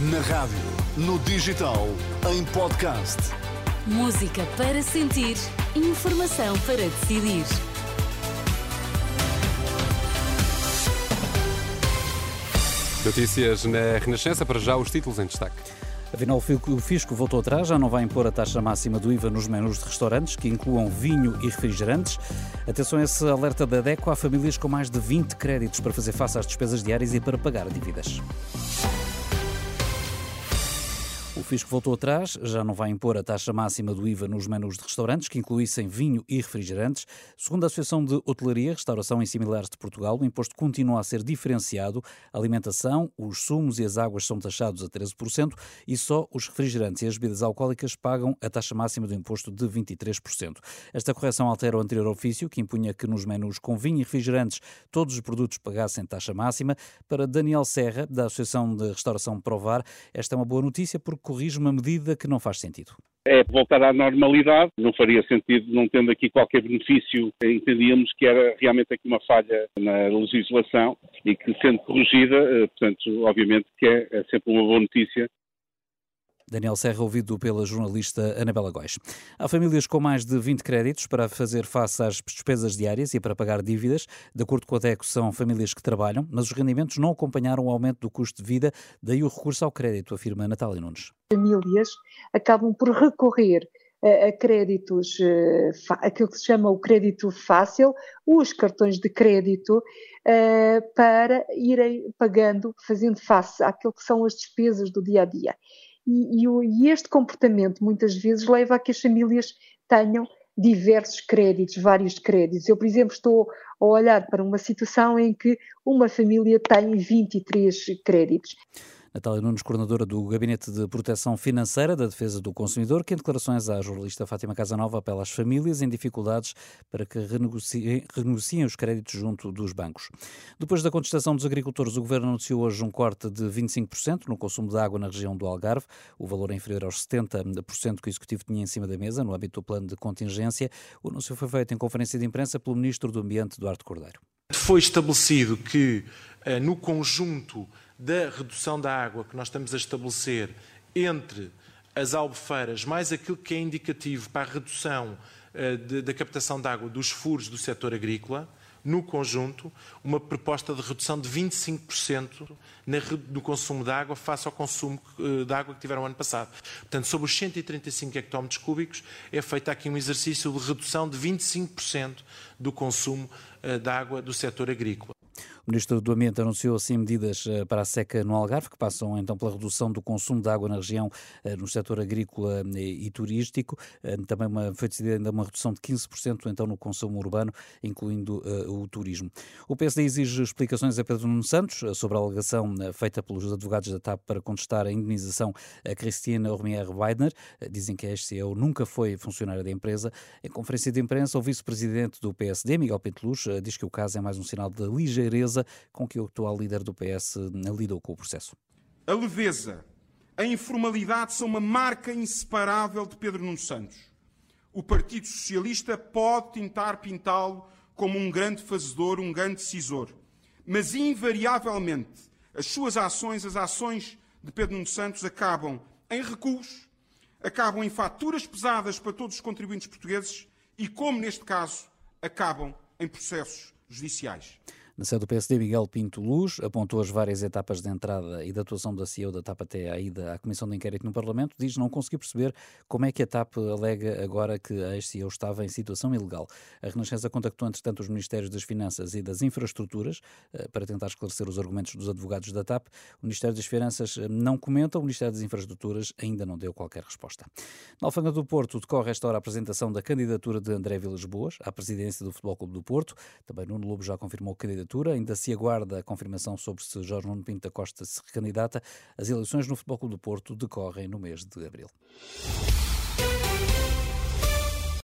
Na rádio, no digital, em podcast. Música para sentir, informação para decidir. Notícias na Renascença, para já os títulos em destaque. Afinal, o Fisco voltou atrás, já não vai impor a taxa máxima do IVA nos menus de restaurantes, que incluam vinho e refrigerantes. Atenção a esse alerta da DECO a famílias com mais de 20 créditos para fazer face às despesas diárias e para pagar dívidas. O Fisco voltou atrás, já não vai impor a taxa máxima do IVA nos menus de restaurantes, que incluíssem vinho e refrigerantes. Segundo a Associação de Hotelaria, Restauração e Similares de Portugal, o imposto continua a ser diferenciado. A alimentação, os sumos e as águas são taxados a 13% e só os refrigerantes e as bebidas alcoólicas pagam a taxa máxima do imposto de 23%. Esta correção altera o anterior ofício, que impunha que nos menus com vinho e refrigerantes todos os produtos pagassem taxa máxima. Para Daniel Serra, da Associação de Restauração Provar, esta é uma boa notícia porque corrige uma medida que não faz sentido. É voltar à normalidade, não faria sentido, não tendo aqui qualquer benefício, entendíamos que era realmente aqui uma falha na legislação e que sendo corrigida, eh, portanto, obviamente que é, é sempre uma boa notícia Daniel Serra, ouvido pela jornalista Anabela Góis. Há famílias com mais de 20 créditos para fazer face às despesas diárias e para pagar dívidas. De acordo com a DECO, são famílias que trabalham, mas os rendimentos não acompanharam o aumento do custo de vida, daí o recurso ao crédito, afirma Natália Nunes. Famílias acabam por recorrer a créditos, eh, aquilo que se chama o crédito fácil, os cartões de crédito, eh, para irem pagando, fazendo face àquilo que são as despesas do dia a dia. E, e, e este comportamento muitas vezes leva a que as famílias tenham diversos créditos, vários créditos. Eu, por exemplo, estou a olhar para uma situação em que uma família tem 23 créditos. Natália Nunes, coordenadora do Gabinete de Proteção Financeira da Defesa do Consumidor, que em declarações à jornalista Fátima Casanova apela às famílias em dificuldades para que renegociem, renegociem os créditos junto dos bancos. Depois da contestação dos agricultores, o Governo anunciou hoje um corte de 25% no consumo de água na região do Algarve. O valor é inferior aos 70% que o Executivo tinha em cima da mesa no âmbito do plano de contingência. O anúncio foi feito em conferência de imprensa pelo Ministro do Ambiente, Duarte Cordeiro. Foi estabelecido que, eh, no conjunto da redução da água que nós estamos a estabelecer entre as albufeiras, mais aquilo que é indicativo para a redução uh, da captação de água dos furos do setor agrícola, no conjunto, uma proposta de redução de 25% na, no consumo de água face ao consumo uh, de água que tiveram ano passado. Portanto, sobre os 135 hectómetros cúbicos, é feito aqui um exercício de redução de 25% do consumo uh, de água do setor agrícola. O Ministro do Ambiente anunciou assim medidas eh, para a seca no Algarve, que passam então pela redução do consumo de água na região, eh, no setor agrícola eh, e turístico. Também uma, foi decidida ainda uma redução de 15% então no consumo urbano, incluindo uh, o turismo. O PSD exige explicações a Pedro Nuno Santos sobre a alegação feita pelos advogados da TAP para contestar a indenização a Cristina Ormier Weidner. Dizem que a SCO nunca foi funcionária da empresa. Em conferência de imprensa, o vice-presidente do PSD, Miguel Pinteluz, diz que o caso é mais um sinal de ligeireza leveza com que o atual líder do PS lidou com o processo. A leveza, a informalidade são uma marca inseparável de Pedro Nuno Santos. O Partido Socialista pode tentar pintá-lo como um grande fazedor, um grande decisor, mas invariavelmente as suas ações, as ações de Pedro Nuno Santos acabam em recuos, acabam em faturas pesadas para todos os contribuintes portugueses e, como neste caso, acabam em processos judiciais. Na sede do PSD, Miguel Pinto Luz apontou as várias etapas de entrada e da atuação da CEO da TAP até à ida à Comissão de Inquérito no Parlamento. Diz não conseguir perceber como é que a TAP alega agora que a ex-CEO estava em situação ilegal. A Renascença contactou, entretanto, os Ministérios das Finanças e das Infraestruturas eh, para tentar esclarecer os argumentos dos advogados da TAP. O Ministério das Finanças eh, não comenta, o Ministério das Infraestruturas ainda não deu qualquer resposta. Na Alfândega do Porto decorre esta hora a apresentação da candidatura de André Vilas Boas à presidência do Futebol Clube do Porto. Também Nuno Lobo já confirmou a candidatura candidatura. Ainda se aguarda a confirmação sobre se Jorge Nuno Pinto da Costa se recandidata. As eleições no Futebol Clube do Porto decorrem no mês de abril.